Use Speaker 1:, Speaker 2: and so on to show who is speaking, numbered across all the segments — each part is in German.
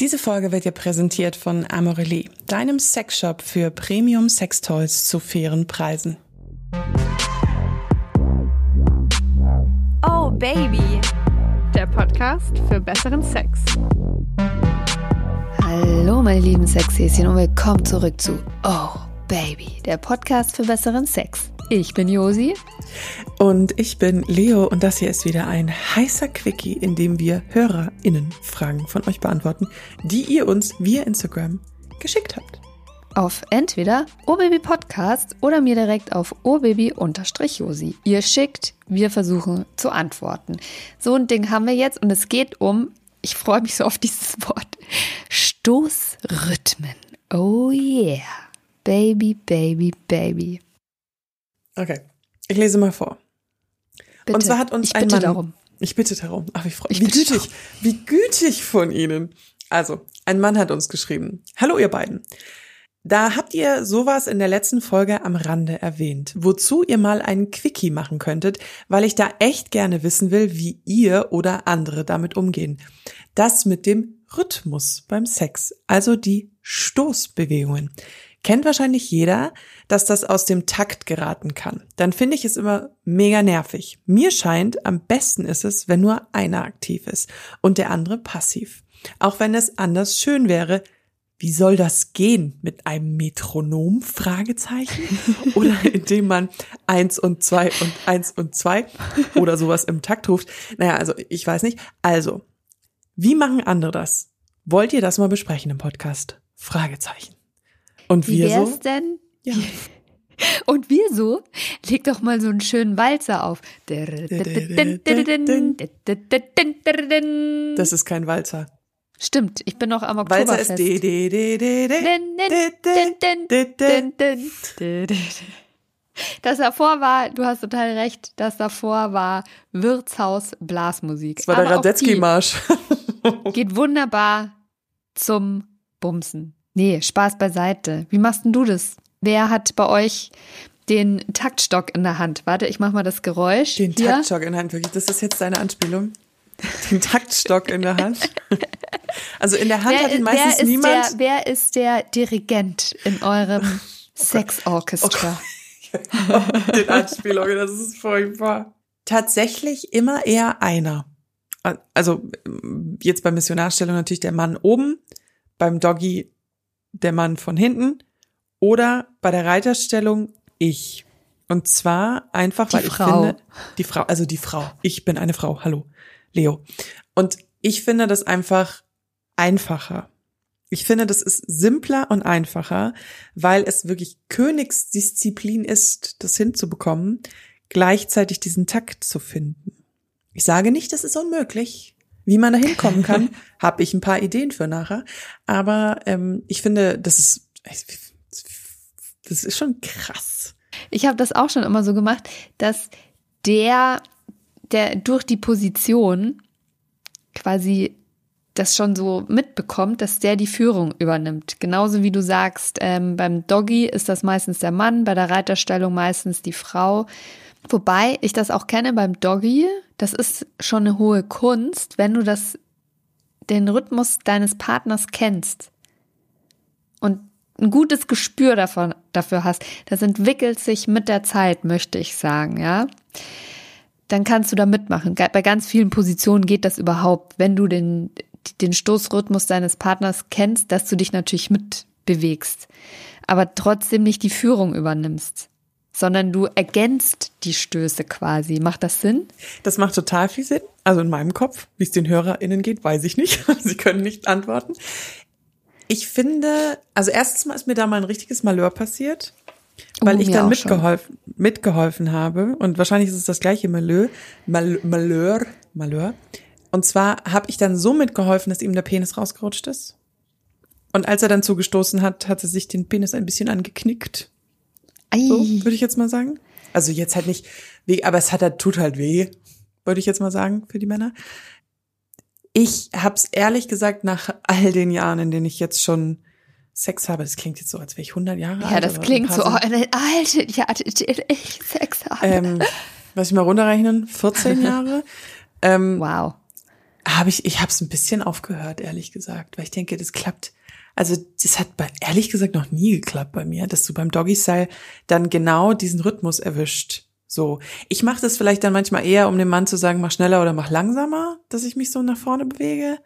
Speaker 1: Diese Folge wird dir präsentiert von Amorelie, deinem Sexshop für Premium Sextoys zu fairen Preisen.
Speaker 2: Oh Baby, der Podcast für besseren Sex.
Speaker 3: Hallo meine lieben Sexhäschen und willkommen zurück zu Oh Baby, der Podcast für besseren Sex. Ich bin Josi.
Speaker 1: Und ich bin Leo und das hier ist wieder ein heißer Quickie, in dem wir HörerInnen-Fragen von euch beantworten, die ihr uns via Instagram geschickt habt.
Speaker 3: Auf entweder Ohrbaby Podcast oder mir direkt auf ohrbaby-josi. Ihr schickt, wir versuchen zu antworten. So ein Ding haben wir jetzt und es geht um, ich freue mich so auf dieses Wort, Stoßrhythmen. Oh yeah. Baby, baby, baby.
Speaker 1: Okay, ich lese mal vor.
Speaker 3: Bitte.
Speaker 1: Und zwar hat uns
Speaker 3: ich
Speaker 1: ein
Speaker 3: bitte
Speaker 1: Mann,
Speaker 3: darum.
Speaker 1: Ich bitte darum. Ach, ich freue
Speaker 3: Ich
Speaker 1: Wie gütig, wie gütig von Ihnen. Also, ein Mann hat uns geschrieben. Hallo, ihr beiden. Da habt ihr sowas in der letzten Folge am Rande erwähnt, wozu ihr mal einen Quickie machen könntet, weil ich da echt gerne wissen will, wie ihr oder andere damit umgehen. Das mit dem Rhythmus beim Sex, also die Stoßbewegungen. Kennt wahrscheinlich jeder, dass das aus dem Takt geraten kann. Dann finde ich es immer mega nervig. Mir scheint, am besten ist es, wenn nur einer aktiv ist und der andere passiv. Auch wenn es anders schön wäre, wie soll das gehen mit einem Metronom? Fragezeichen. Oder indem man eins und zwei und eins und zwei oder sowas im Takt ruft. Naja, also ich weiß nicht. Also, wie machen andere das? Wollt ihr das mal besprechen im Podcast? Fragezeichen. Und
Speaker 3: Wie
Speaker 1: wir
Speaker 3: wär's
Speaker 1: so?
Speaker 3: denn?
Speaker 1: Ja.
Speaker 3: Und wir so? Leg doch mal so einen schönen Walzer auf.
Speaker 1: Das ist kein Walzer.
Speaker 3: Stimmt, ich bin noch am
Speaker 1: Walzer ist
Speaker 3: Oktoberfest.
Speaker 1: de, de.
Speaker 3: Das davor war, du hast total recht, das davor war Wirtshaus Blasmusik.
Speaker 1: Das war der Radetzky-Marsch.
Speaker 3: Geht wunderbar zum Bumsen. Nee, Spaß beiseite. Wie machst denn du das? Wer hat bei euch den Taktstock in der Hand? Warte, ich mach mal das Geräusch.
Speaker 1: Den
Speaker 3: Hier.
Speaker 1: Taktstock in der Hand, wirklich. Das ist jetzt deine Anspielung. Den Taktstock in der Hand. Also in der Hand
Speaker 3: Wer,
Speaker 1: hat ihn
Speaker 3: wer,
Speaker 1: meistens
Speaker 3: ist
Speaker 1: niemand.
Speaker 3: der, wer ist der Dirigent in eurem Sexorchester?
Speaker 1: den Anspielungen, das ist furchtbar. Tatsächlich immer eher einer. Also jetzt bei Missionarstellung natürlich der Mann oben, beim Doggy der Mann von hinten oder bei der Reiterstellung ich. Und zwar einfach,
Speaker 3: Die
Speaker 1: weil ich
Speaker 3: Frau.
Speaker 1: finde, die Frau, also die Frau. Ich bin eine Frau. Hallo, Leo. Und ich finde das einfach einfacher. Ich finde, das ist simpler und einfacher, weil es wirklich Königsdisziplin ist, das hinzubekommen, gleichzeitig diesen Takt zu finden. Ich sage nicht, das ist unmöglich. Wie man da hinkommen kann, habe ich ein paar Ideen für nachher. Aber ähm, ich finde, das ist, das ist schon krass.
Speaker 3: Ich habe das auch schon immer so gemacht, dass der, der durch die Position quasi das schon so mitbekommt, dass der die Führung übernimmt. Genauso wie du sagst, ähm, beim Doggy ist das meistens der Mann, bei der Reiterstellung meistens die Frau. Wobei ich das auch kenne beim Doggy, das ist schon eine hohe Kunst, wenn du das, den Rhythmus deines Partners kennst und ein gutes Gespür davon, dafür hast. Das entwickelt sich mit der Zeit, möchte ich sagen, ja. Dann kannst du da mitmachen. Bei ganz vielen Positionen geht das überhaupt, wenn du den, den Stoßrhythmus deines Partners kennst, dass du dich natürlich mitbewegst, aber trotzdem nicht die Führung übernimmst, sondern du ergänzt die Stöße quasi. Macht das Sinn?
Speaker 1: Das macht total viel Sinn. Also in meinem Kopf, wie es den HörerInnen geht, weiß ich nicht. Sie können nicht antworten. Ich finde, also erstens mal ist mir da mal ein richtiges Malheur passiert, weil
Speaker 3: Oh,
Speaker 1: ich dann
Speaker 3: schon.
Speaker 1: mitgeholfen, mitgeholfen habe. Und wahrscheinlich ist es das gleiche Malheur, Mal, Malheur, Malheur. Und zwar habe ich dann so mitgeholfen, dass ihm der Penis rausgerutscht ist. Und als er dann zugestoßen hat, hat er sich den Penis ein bisschen angeknickt. So, würde ich jetzt mal sagen. Also jetzt halt nicht weh, aber es hat halt, tut halt weh, würde ich jetzt mal sagen, für die Männer. Ich hab's ehrlich gesagt nach all den Jahren, in denen ich jetzt schon Sex habe, das klingt jetzt so, als wäre ich 100 Jahre alt.
Speaker 3: Ja, das klingt so, oh, alte, ja, ich Sex habe.
Speaker 1: Ähm, lass ich mal runterrechnen, 14 Jahre. Ähm,
Speaker 3: wow.
Speaker 1: habe ich, ich habe es ein bisschen aufgehört, ehrlich gesagt, weil ich denke, das klappt. Also das hat bei, ehrlich gesagt noch nie geklappt bei mir, dass du beim Doggy Style dann genau diesen Rhythmus erwischt. So, ich mache das vielleicht dann manchmal eher, um dem Mann zu sagen, mach schneller oder mach langsamer, dass ich mich so nach vorne bewege.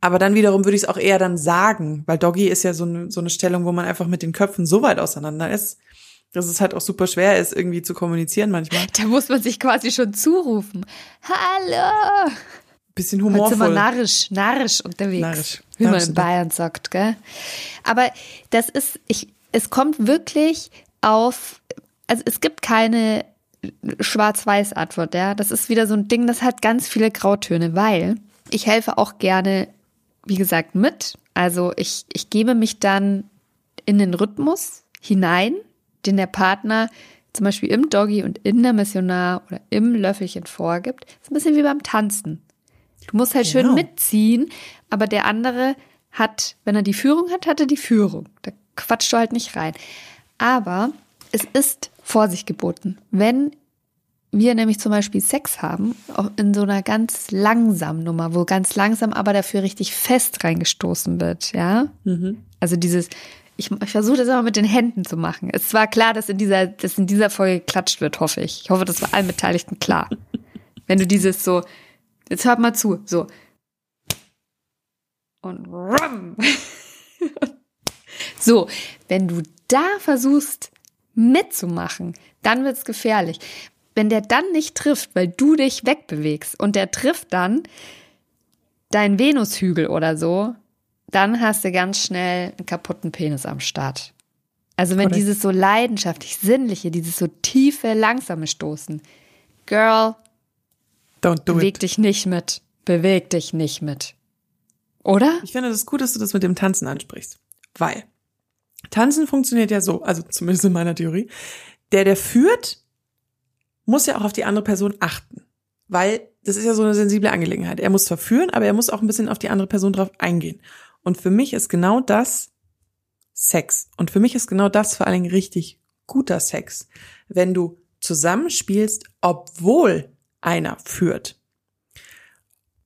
Speaker 1: Aber dann wiederum würde ich es auch eher dann sagen, weil Doggy ist ja so eine, so eine Stellung, wo man einfach mit den Köpfen so weit auseinander ist, dass es halt auch super schwer ist, irgendwie zu kommunizieren manchmal.
Speaker 3: Da muss man sich quasi schon zurufen. Hallo!
Speaker 1: Bisschen
Speaker 3: Heute sind wir
Speaker 1: humorvoll.
Speaker 3: narrisch, narrisch unterwegs.
Speaker 1: Narrisch.
Speaker 3: Wie man in Bayern sagt, gell? Aber das ist, ich, es kommt wirklich auf, also es gibt keine Schwarz-Weiß-Antwort, ja. Das ist wieder so ein Ding, das hat ganz viele Grautöne, weil ich helfe auch gerne, wie gesagt, mit. Also ich, ich gebe mich dann in den Rhythmus hinein, den der Partner zum Beispiel im Doggy und in der Missionar oder im Löffelchen vorgibt. Das ist ein bisschen wie beim Tanzen. Du musst halt schön
Speaker 1: Genau.
Speaker 3: mitziehen, aber der andere hat, wenn er die Führung hat, hat er die Führung. Da quatscht du halt nicht rein. Aber es ist Vorsicht geboten. Wenn wir nämlich zum Beispiel Sex haben, auch in so einer ganz langsamen Nummer, wo ganz langsam aber dafür richtig fest reingestoßen wird, ja. Also dieses, ich, ich versuche das immer mit den Händen zu machen. Es war klar, dass in dieser, dass in dieser Folge geklatscht wird, hoffe ich. Ich hoffe, das war allen Beteiligten klar. Wenn du dieses so, jetzt hört mal zu, so. Und rum. So, wenn du da versuchst mitzumachen, dann wird's gefährlich. Wenn der dann nicht trifft, weil du dich wegbewegst und der trifft dann deinen Venushügel oder so, dann hast du ganz schnell einen kaputten Penis am Start. Also wenn
Speaker 1: Korrekt.
Speaker 3: dieses so leidenschaftlich sinnliche, dieses so tiefe, langsame Stoßen, Girl,
Speaker 1: Don't do
Speaker 3: beweg
Speaker 1: it.
Speaker 3: dich nicht mit, beweg dich nicht mit. Oder?
Speaker 1: Ich finde das gut, dass du das mit dem Tanzen ansprichst. Weil Tanzen funktioniert ja so, also zumindest in meiner Theorie. Der, der führt, muss ja auch auf die andere Person achten. Weil das ist ja so eine sensible Angelegenheit. Er muss zwar führen, aber er muss auch ein bisschen auf die andere Person drauf eingehen. Und für mich ist genau das Sex. Und für mich ist genau das vor allen Dingen richtig guter Sex. Wenn du zusammenspielst, obwohl einer führt.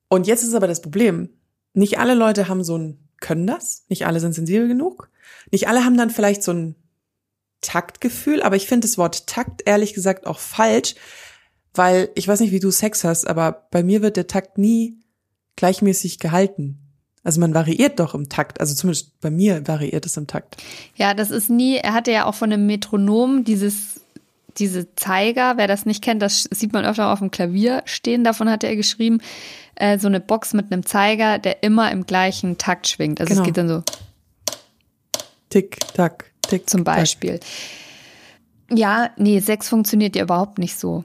Speaker 1: Und jetzt ist aber das Problem, nicht alle Leute haben so ein, können das, nicht alle sind sensibel genug, nicht alle haben dann vielleicht so ein Taktgefühl, aber ich finde das Wort Takt ehrlich gesagt auch falsch, weil ich weiß nicht, wie du Sex hast, aber bei mir wird der Takt nie gleichmäßig gehalten. Also man variiert doch im Takt, also zumindest bei mir variiert es im Takt.
Speaker 3: Ja, das ist nie, er hatte ja auch von einem Metronom dieses, diese Zeiger, wer das nicht kennt, das sieht man öfter auf dem Klavier stehen, davon hatte er geschrieben, äh, so eine Box mit einem Zeiger, der immer im gleichen Takt schwingt. Also
Speaker 1: Genau.
Speaker 3: es geht dann so
Speaker 1: Tick, tack, tick.
Speaker 3: zum
Speaker 1: tack.
Speaker 3: Beispiel. Ja, nee, Sex funktioniert ja überhaupt nicht so.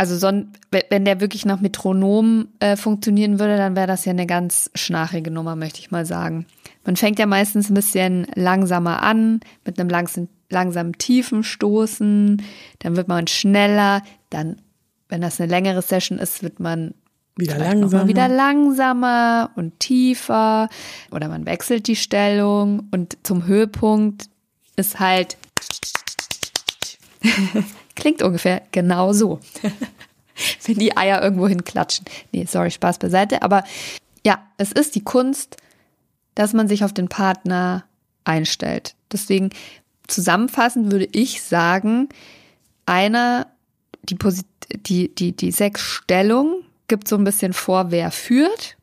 Speaker 3: Also son, wenn- wenn der wirklich nach Metronom äh, funktionieren würde, dann wäre das ja eine ganz schnarchige Nummer, möchte ich mal sagen. Man fängt ja meistens ein bisschen langsamer an, mit einem langsamen, langsamen tiefen Stoßen, dann wird man schneller, dann, wenn das eine längere Session ist, wird man
Speaker 1: Wieder langsamer.
Speaker 3: wieder langsamer und tiefer oder man wechselt die Stellung und zum Höhepunkt ist halt klingt ungefähr genau so. Wenn die Eier irgendwo hinklatschen. Nee, sorry, Spaß beiseite, aber ja, es ist die Kunst, dass man sich auf den Partner einstellt. Deswegen zusammenfassend würde ich sagen, einer die Posit die die die Sexstellung gibt so ein bisschen vor, wer führt.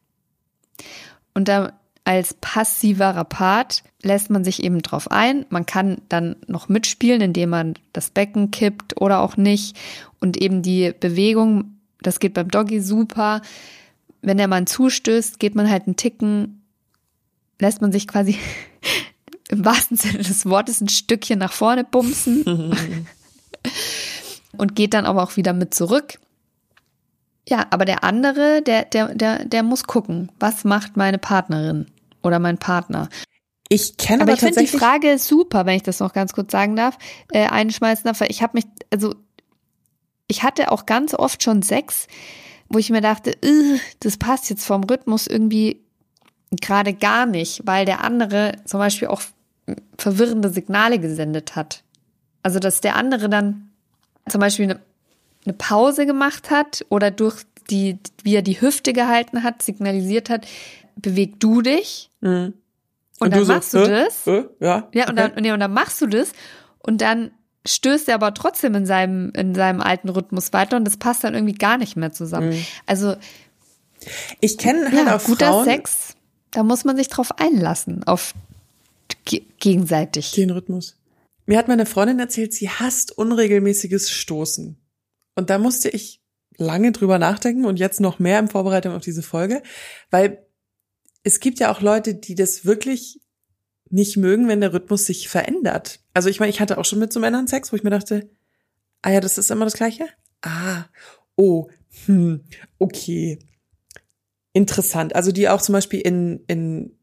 Speaker 3: Und dann als passiverer Part lässt man sich eben drauf ein. Man kann dann noch mitspielen, indem man das Becken kippt oder auch nicht. Und eben die Bewegung, das geht beim Doggy super. Wenn der Mann zustößt, geht man halt einen Ticken, lässt man sich quasi im wahrsten Sinne des Wortes ein Stückchen nach vorne bumsen und geht dann aber auch wieder mit zurück. Ja, aber der andere, der, der, der, der muss gucken, was macht meine Partnerin oder mein Partner.
Speaker 1: Ich kenne
Speaker 3: Aber
Speaker 1: aber,
Speaker 3: ich finde die Frage super, wenn ich das noch ganz kurz sagen darf, äh, einschmeißen darf, ich habe mich, also ich hatte auch ganz oft schon Sex, wo ich mir dachte, "Ugh, das passt jetzt vom Rhythmus irgendwie gerade gar nicht, weil der andere zum Beispiel auch verwirrende Signale gesendet hat. Also dass der andere dann zum Beispiel eine, eine Pause gemacht hat oder durch die, wie er die Hüfte gehalten hat, signalisiert hat, beweg du dich.
Speaker 1: Mhm.
Speaker 3: Und, dann machst du
Speaker 1: äh,
Speaker 3: das.
Speaker 1: Äh, ja.
Speaker 3: Ja, und dann, und, ja, und dann machst du das und dann stößt er aber trotzdem in seinem, in seinem alten Rhythmus weiter und das passt dann irgendwie gar nicht mehr zusammen.
Speaker 1: Mhm.
Speaker 3: Also,
Speaker 1: Ich kenne halt
Speaker 3: ja,
Speaker 1: auch
Speaker 3: guter
Speaker 1: Frauen,
Speaker 3: Sex, da muss man sich drauf einlassen, auf ge gegenseitig.
Speaker 1: den Rhythmus. Mir hat meine Freundin erzählt, sie hasst unregelmäßiges Stoßen. Und da musste ich lange drüber nachdenken und jetzt noch mehr in Vorbereitung auf diese Folge, weil es gibt ja auch Leute, die das wirklich nicht mögen, wenn der Rhythmus sich verändert. Also ich meine, ich hatte auch schon mit so Männern Sex, wo ich mir dachte, ah ja, das ist immer das Gleiche? Ah, oh, hm, okay. Interessant. Also die auch zum Beispiel in, in,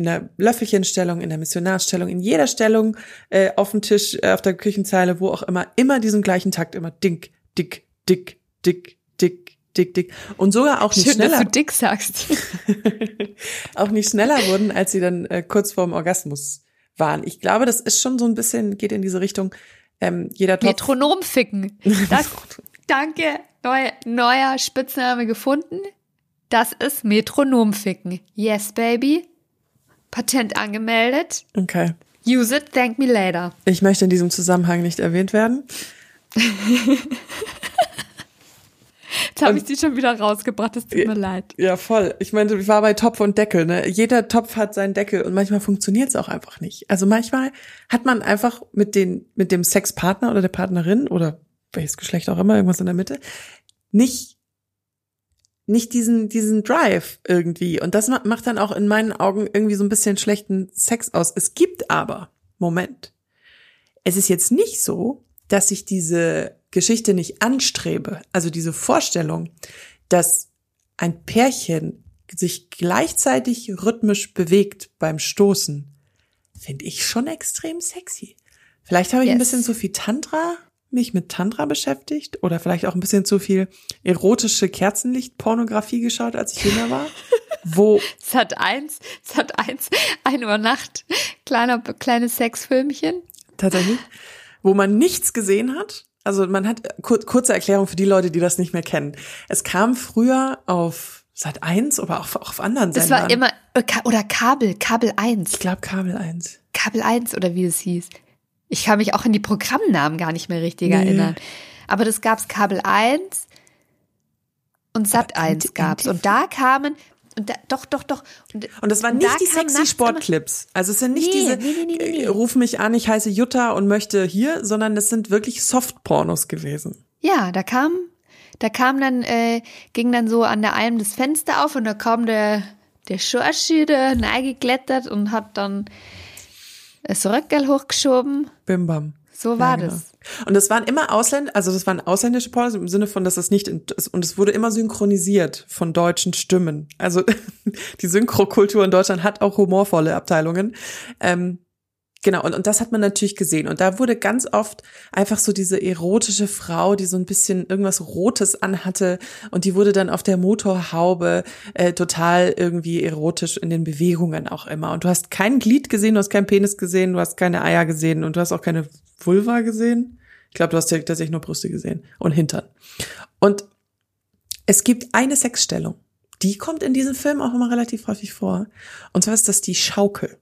Speaker 1: in der Löffelchenstellung, in der Missionarstellung, in jeder Stellung äh, auf dem Tisch, äh, auf der Küchenzeile, wo auch immer, immer diesen gleichen Takt, immer dick, dick, dick, dick, dick, dick, dick. Und sogar auch nicht
Speaker 3: Schön,
Speaker 1: schneller
Speaker 3: dass du dick sagst.
Speaker 1: auch nicht schneller wurden, als sie dann äh, kurz vorm Orgasmus waren. Ich glaube, das ist schon so ein bisschen, geht in diese Richtung, ähm, jeder Topf.
Speaker 3: Metronom ficken. Das, danke, neu, neuer Spitzname gefunden. Das ist Metronom ficken. Yes, baby. Patent angemeldet.
Speaker 1: Okay.
Speaker 3: Use it, thank me later.
Speaker 1: Ich möchte in diesem Zusammenhang nicht erwähnt werden.
Speaker 3: Jetzt habe ich die schon wieder rausgebracht, es tut mir leid.
Speaker 1: Ja, voll. Ich meine, ich war bei Topf und Deckel, ne? Jeder Topf hat seinen Deckel und manchmal funktioniert es auch einfach nicht. Also manchmal hat man einfach mit den, mit dem Sexpartner oder der Partnerin oder welches Geschlecht auch immer, irgendwas in der Mitte, nicht, nicht diesen, diesen Drive irgendwie. Und das ma- macht dann auch in meinen Augen irgendwie so ein bisschen schlechten Sex aus. Es gibt aber, Moment. Es ist jetzt nicht so, dass ich diese Geschichte nicht anstrebe. Also diese Vorstellung, dass ein Pärchen sich gleichzeitig rhythmisch bewegt beim Stoßen, finde ich schon extrem sexy. Vielleicht habe ich ein
Speaker 3: Yes.
Speaker 1: bisschen zu viel Tantra, mich mit Tantra beschäftigt oder vielleicht auch ein bisschen zu viel erotische Kerzenlicht-Pornografie geschaut, als ich jünger war. Wo,
Speaker 3: Es hat eins, es hat eins, ein Uhr Nacht, kleiner, kleines Sexfilmchen.
Speaker 1: tatsächlich, wo man nichts gesehen hat. Also man hat kur kurze Erklärung für die Leute, die das nicht mehr kennen. Es kam früher auf Sat 1 oder auch auf anderen
Speaker 3: Das
Speaker 1: Sendern.
Speaker 3: war immer, äh, oder Kabel, Kabel 1.
Speaker 1: ich glaube Kabel 1.
Speaker 3: Kabel 1 oder wie es hieß. Ich kann mich auch an die Programmnamen gar nicht mehr richtig
Speaker 1: Nee.
Speaker 3: erinnern. Aber das gab's Kabel 1 und Sat
Speaker 1: Aber
Speaker 3: 1
Speaker 1: MT-
Speaker 3: gab's. Und da kamen, und da, doch, doch, doch. Und,
Speaker 1: Und das waren
Speaker 3: und
Speaker 1: nicht
Speaker 3: da
Speaker 1: die sexy Sportclips. Also es sind nicht
Speaker 3: Nee,
Speaker 1: diese
Speaker 3: nee, nee,
Speaker 1: äh, ruf mich an, ich heiße Jutta und möchte hier, sondern das sind wirklich Softpornos gewesen.
Speaker 3: Ja, da kam, da kam dann, äh, ging dann so an der einem das Fenster auf und da kam der, der Schorschi, der neigeklettert und hat dann das Röckel hochgeschoben.
Speaker 1: Bim bam.
Speaker 3: So war
Speaker 1: Ja, genau.
Speaker 3: das.
Speaker 1: Und das waren immer Ausländer, also das waren ausländische Pornos im Sinne von, dass das nicht, und es wurde immer synchronisiert von deutschen Stimmen. Also die Synchrokultur in Deutschland hat auch humorvolle Abteilungen. Ähm, genau, und, und das hat man natürlich gesehen. Und da wurde ganz oft einfach so diese erotische Frau, die so ein bisschen irgendwas Rotes anhatte und die wurde dann auf der Motorhaube äh, total irgendwie erotisch in den Bewegungen auch immer. Und du hast kein Glied gesehen, du hast keinen Penis gesehen, du hast keine Eier gesehen und du hast auch keine Vulva gesehen. Ich glaube, du hast tatsächlich nur Brüste gesehen und Hintern. Und es gibt eine Sexstellung, die kommt in diesem Film auch immer relativ häufig vor. Und zwar ist das die Schaukel.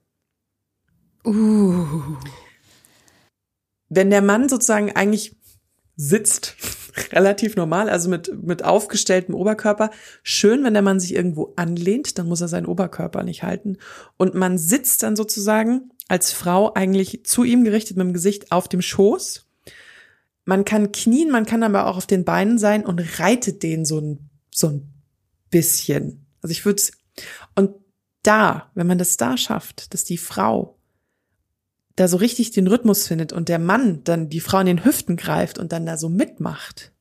Speaker 3: Uh.
Speaker 1: wenn der Mann sozusagen eigentlich sitzt, relativ normal, also mit, mit aufgestelltem Oberkörper, schön, wenn der Mann sich irgendwo anlehnt, dann muss er seinen Oberkörper nicht halten. Und man sitzt dann sozusagen als Frau eigentlich zu ihm gerichtet mit dem Gesicht auf dem Schoß. Man kann knien, man kann aber auch auf den Beinen sein und reitet den so ein, so ein bisschen. Also ich würde und da, wenn man das da schafft, dass die Frau da so richtig den Rhythmus findet und der Mann dann die Frau in den Hüften greift und dann da so mitmacht,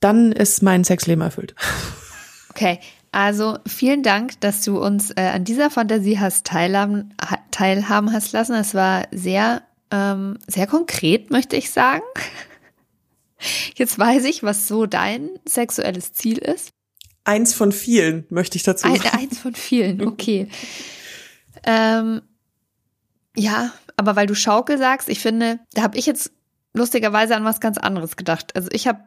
Speaker 1: dann ist mein Sexleben erfüllt.
Speaker 3: Okay, also vielen Dank, dass du uns äh, an dieser Fantasie hast teilhaben, ha- teilhaben hast lassen. Es war sehr, ähm, sehr konkret, möchte ich sagen. Jetzt weiß ich, was so dein sexuelles Ziel ist.
Speaker 1: Eins von vielen möchte ich dazu
Speaker 3: Ein,
Speaker 1: sagen.
Speaker 3: eins von vielen, okay. ähm, ja, aber weil du Schaukel sagst, ich finde, da habe ich jetzt lustigerweise an was ganz anderes gedacht. Also ich habe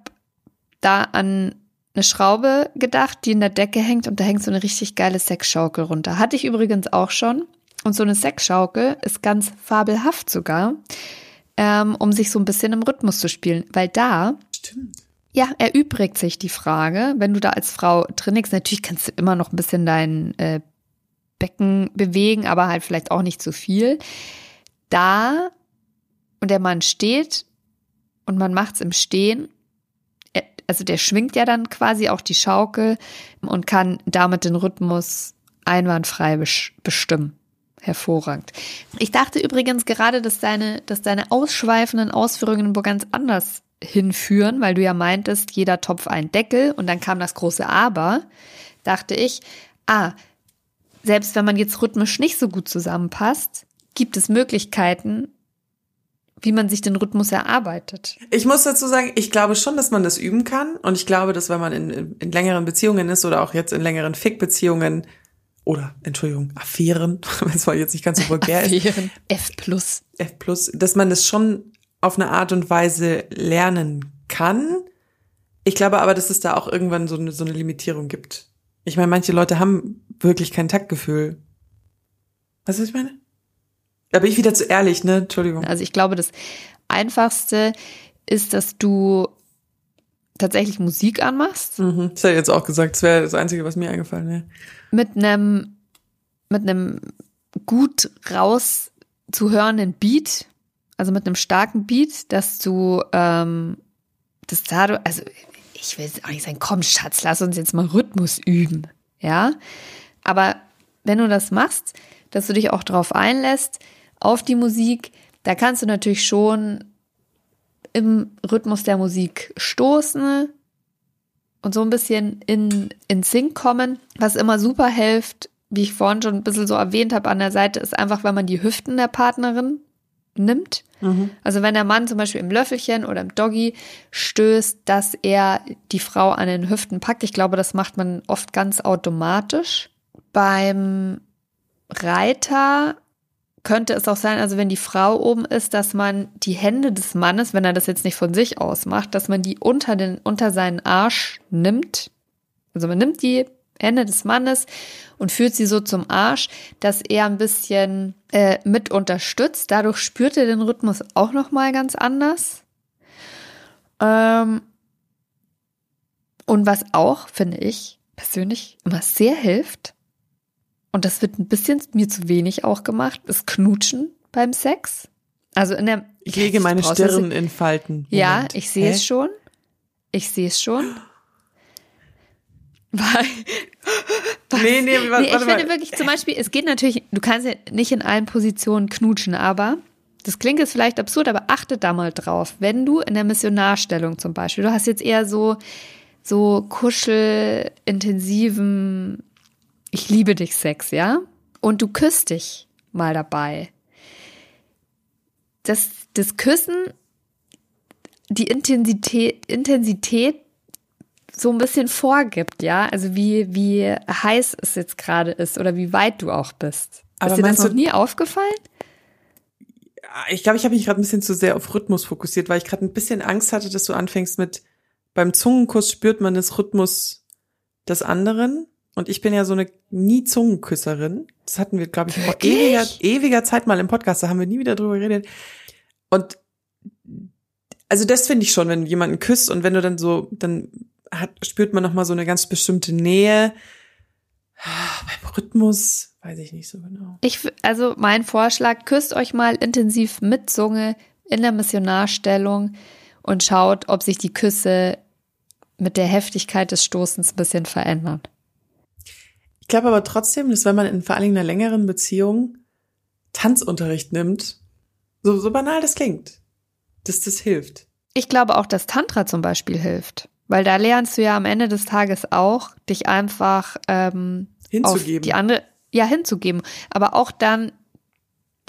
Speaker 3: da an eine Schraube gedacht, die in der Decke hängt und da hängt so eine richtig geile Sexschaukel runter. Hatte ich übrigens auch schon. Und so eine Sexschaukel ist ganz fabelhaft sogar, ähm, um sich so ein bisschen im Rhythmus zu spielen. Weil da,
Speaker 1: Stimmt.
Speaker 3: ja, erübrigt sich die Frage, wenn du da als Frau drin liegst, natürlich kannst du immer noch ein bisschen dein äh, Becken bewegen, aber halt vielleicht auch nicht zu viel. Da und der Mann steht und man macht's im Stehen, also der schwingt ja dann quasi auch die Schaukel und kann damit den Rhythmus einwandfrei bestimmen. Hervorragend. Ich dachte übrigens gerade, dass deine, dass deine ausschweifenden Ausführungen wo ganz anders hinführen, weil du ja meintest, jeder Topf ein Deckel und dann kam das große Aber, dachte ich, ah, selbst wenn man jetzt rhythmisch nicht so gut zusammenpasst, gibt es Möglichkeiten, wie man sich den Rhythmus erarbeitet.
Speaker 1: Ich muss dazu sagen, ich glaube schon, dass man das üben kann. Und ich glaube, dass wenn man in, in, längeren Beziehungen ist oder auch jetzt in längeren Fick-Beziehungen oder, Entschuldigung, Affären, wenn es mal jetzt nicht ganz so vulgär
Speaker 3: Affären. F plus.
Speaker 1: F+, dass man das schon auf eine Art und Weise lernen kann. Ich glaube aber, dass es da auch irgendwann so eine, so eine Limitierung gibt. Ich meine, manche Leute haben wirklich kein Taktgefühl. Weißt du, was ich meine? Da bin ich wieder zu ehrlich, ne? Entschuldigung.
Speaker 3: Also ich glaube, das Einfachste ist, dass du tatsächlich Musik anmachst
Speaker 1: Mhm. Das hätte ich jetzt auch gesagt. Das wäre das Einzige, was mir eingefallen wäre.
Speaker 3: mit einem mit einem gut rauszuhörenden Beat, also mit einem starken Beat, dass du ähm, das da, also ich will jetzt auch nicht sagen, komm Schatz, lass uns jetzt mal Rhythmus üben, ja. Aber wenn du das machst, dass du dich auch drauf einlässt, auf die Musik, da kannst du natürlich schon im Rhythmus der Musik stoßen und so ein bisschen in, in Sync kommen. Was immer super hilft, wie ich vorhin schon ein bisschen so erwähnt habe an der Seite, ist einfach, wenn man die Hüften der Partnerin nimmt. Also wenn der Mann zum Beispiel im Löffelchen oder im Doggy stößt, dass er die Frau an den Hüften packt. Ich glaube, das macht man oft ganz automatisch. Beim Reiter könnte es auch sein, also wenn die Frau oben ist, dass man die Hände des Mannes, wenn er das jetzt nicht von sich aus macht, dass man die unter den unter seinen Arsch nimmt. Also man nimmt die Hände des Mannes und führt sie so zum Arsch, dass er ein bisschen äh, mit unterstützt. Dadurch spürt er den Rhythmus auch noch mal ganz anders. Ähm und was auch finde ich persönlich immer sehr hilft, und das wird ein bisschen mir zu wenig auch gemacht, ist Knutschen beim Sex. Also in der
Speaker 1: Ich lege meine Stirn in Falten.
Speaker 3: Ja,
Speaker 1: Moment.
Speaker 3: ich sehe es schon. Ich sehe es schon. Weil,
Speaker 1: Nee, nee, warte,
Speaker 3: nee, ich finde
Speaker 1: mal.
Speaker 3: wirklich zum Beispiel, es geht natürlich, du kannst ja nicht in allen Positionen knutschen, aber das klingt jetzt vielleicht absurd, aber achte da mal drauf. Wenn du in der Missionarstellung zum Beispiel, du hast jetzt eher so, so kuschelintensiven, ich liebe dich Sex, ja? Und du küsst dich mal dabei. Das, das Küssen, die Intensität, Intensität so ein bisschen vorgibt, ja, also wie, wie heiß es jetzt gerade ist oder wie weit du auch bist.
Speaker 1: Aber
Speaker 3: ist dir das noch nie aufgefallen?
Speaker 1: Ich glaube, ich habe mich gerade ein bisschen zu sehr auf Rhythmus fokussiert, weil ich gerade ein bisschen Angst hatte, dass du anfängst mit beim Zungenkuss spürt man das Rhythmus des anderen. Und ich bin ja so eine nie Zungenküsserin. Das hatten wir, glaube ich, vor ewiger, ewiger Zeit mal im Podcast. Da haben wir nie wieder drüber geredet. Und also das finde ich schon, wenn jemanden küsst und wenn du dann so, dann hat, spürt man noch mal so eine ganz bestimmte Nähe. Beim Rhythmus weiß ich nicht so genau.
Speaker 3: Ich, also mein Vorschlag, küsst euch mal intensiv mit Zunge in der Missionarstellung und schaut, ob sich die Küsse mit der Heftigkeit des Stoßens ein bisschen verändern.
Speaker 1: Ich glaube aber trotzdem, dass wenn man in vor allen Dingen einer längeren Beziehung Tanzunterricht nimmt, so, so banal das klingt, dass das hilft.
Speaker 3: Ich glaube auch, dass Tantra zum Beispiel hilft. Weil da lernst du ja am Ende des Tages auch, dich einfach ähm, auf
Speaker 1: Hinzugeben.
Speaker 3: die andere, ja, hinzugeben. Aber auch dann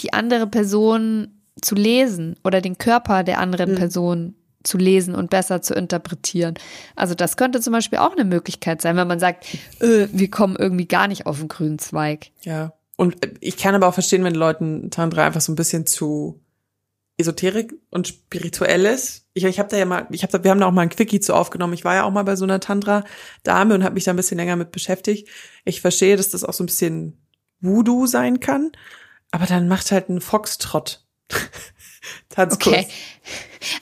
Speaker 3: die andere Person zu lesen oder den Körper der anderen
Speaker 1: Mhm.
Speaker 3: Person zu lesen und besser zu interpretieren. Also das könnte zum Beispiel auch eine Möglichkeit sein, wenn man sagt, äh, wir kommen irgendwie gar nicht auf den grünen Zweig.
Speaker 1: Ja. Und äh, ich kann aber auch verstehen, wenn Leuten Tantra einfach so ein bisschen zu Esoterik und Spirituelles. Ich, ich habe da ja mal, ich habe da, wir haben da auch mal ein Quickie zu aufgenommen. Ich war ja auch mal bei so einer Tantra-Dame und habe mich da ein bisschen länger mit beschäftigt. Ich verstehe, dass das auch so ein bisschen Voodoo sein kann, aber dann macht halt ein Foxtrott.
Speaker 3: Tanzkurs. Okay.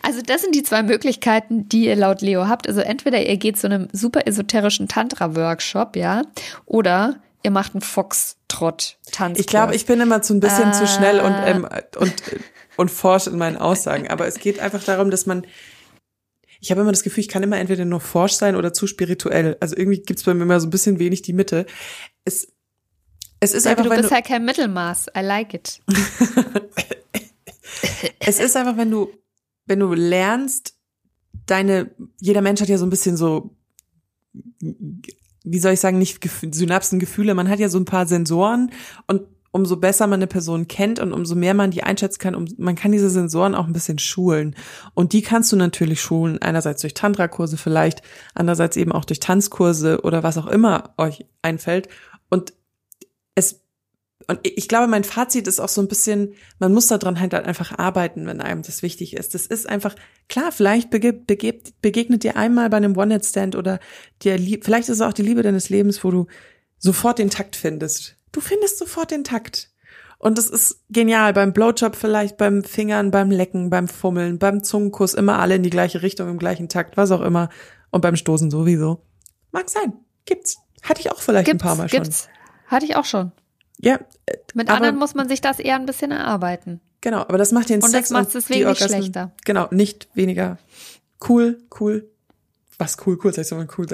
Speaker 3: Also das sind die zwei Möglichkeiten, die ihr laut Leo habt. Also entweder ihr geht zu einem super esoterischen Tantra-Workshop, ja, oder ihr macht einen Foxtrott-Tanz.
Speaker 1: Ich glaube, ich bin immer zu ein bisschen äh, zu schnell und, ähm, und, und forsch in meinen Aussagen. Aber es geht einfach darum, dass man ich habe immer das Gefühl, ich kann immer entweder nur forsch sein oder zu spirituell. Also irgendwie gibt's bei mir immer so ein bisschen wenig die Mitte. Es, es ist ja, einfach.
Speaker 3: Du bist du, halt kein Mittelmaß. I like it.
Speaker 1: es ist einfach, wenn du, wenn du lernst, deine, jeder Mensch hat ja so ein bisschen so wie soll ich sagen, nicht Synapsen, Gefühle, man hat ja so ein paar Sensoren und umso besser man eine Person kennt und umso mehr man die einschätzen kann, um, man kann diese Sensoren auch ein bisschen schulen. Und die kannst du natürlich schulen, einerseits durch Tantra-Kurse vielleicht, andererseits eben auch durch Tanzkurse oder was auch immer euch einfällt. Und es und ich glaube, mein Fazit ist auch so ein bisschen, man muss daran halt einfach arbeiten, wenn einem das wichtig ist. Das ist einfach, klar, vielleicht begegnet dir einmal bei einem One-Night-Stand oder dir, vielleicht ist es auch die Liebe deines Lebens, wo du sofort den Takt findest. Du findest sofort den Takt. Und das ist genial. Beim Blowjob vielleicht, beim Fingern, beim Lecken, beim Fummeln, beim Zungenkuss, immer alle in die gleiche Richtung, im gleichen Takt, was auch immer. Und beim Stoßen sowieso. Mag sein. Gibt's. Hatte ich auch vielleicht gibt's, ein paar Mal schon. Gibt's.
Speaker 3: Hatte ich auch schon.
Speaker 1: Ja.
Speaker 3: Mit aber, anderen muss man sich das eher ein bisschen erarbeiten.
Speaker 1: Genau, aber das macht den
Speaker 3: und
Speaker 1: Sex
Speaker 3: das macht es deswegen nicht schlechter.
Speaker 1: Genau, nicht weniger cool, cool. Was cool, cool, sag ich so mal cool.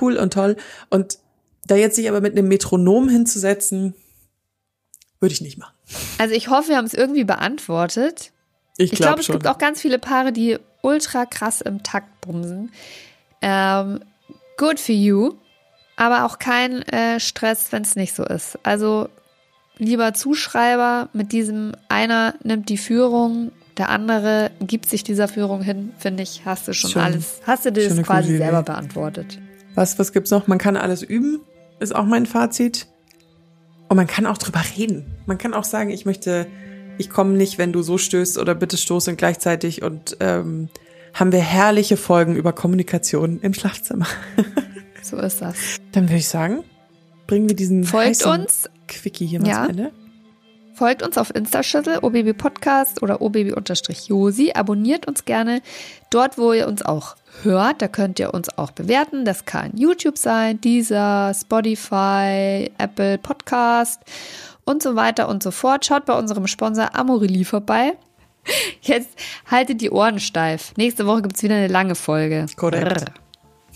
Speaker 1: Cool und toll. Und da jetzt sich aber mit einem Metronom hinzusetzen, würde ich nicht machen.
Speaker 3: Also ich hoffe, wir haben es irgendwie beantwortet.
Speaker 1: Ich,
Speaker 3: ich
Speaker 1: glaube, glaub,
Speaker 3: es gibt auch ganz viele Paare, die ultra krass im Takt bumsen. Ähm, good for you, aber auch kein äh, Stress, wenn es nicht so ist. Also lieber Zuschreiber mit diesem einer nimmt die Führung, der andere gibt sich dieser Führung hin, finde ich, hast du schon, schon alles, hast du das quasi selber beantwortet.
Speaker 1: Was, was gibt's noch? Man kann alles üben, ist auch mein Fazit. Und man kann auch drüber reden. Man kann auch sagen, ich möchte, ich komme nicht, wenn du so stößt oder bitte stoßen gleichzeitig und ähm, haben wir herrliche Folgen über Kommunikation im Schlafzimmer.
Speaker 3: so ist das.
Speaker 1: Dann würde ich sagen, bringen wir diesen
Speaker 3: Folgt uns
Speaker 1: Quickie hier mal ja. zu Ende.
Speaker 3: Folgt uns auf Instaschüttel, OBB Podcast oder OBB-Josi. Abonniert uns gerne dort, wo ihr uns auch hört. Da könnt ihr uns auch bewerten. Das kann YouTube sein, dieser Spotify, Apple Podcast und so weiter und so fort. Schaut bei unserem Sponsor Amorelie vorbei. Jetzt haltet die Ohren steif. Nächste Woche gibt es wieder eine lange Folge.
Speaker 1: Korrekt.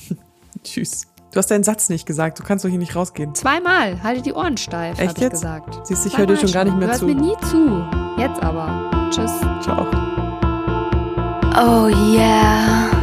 Speaker 1: Tschüss. Du hast deinen Satz nicht gesagt. Du kannst doch hier nicht rausgehen.
Speaker 3: Zweimal. Halte die Ohren steif.
Speaker 1: Echt jetzt?
Speaker 3: gesagt.
Speaker 1: Siehst du, ich höre dir schon gar nicht mehr
Speaker 3: du
Speaker 1: zu.
Speaker 3: Du hörst mir nie zu. Jetzt aber. Tschüss.
Speaker 1: Ciao.
Speaker 3: Oh yeah.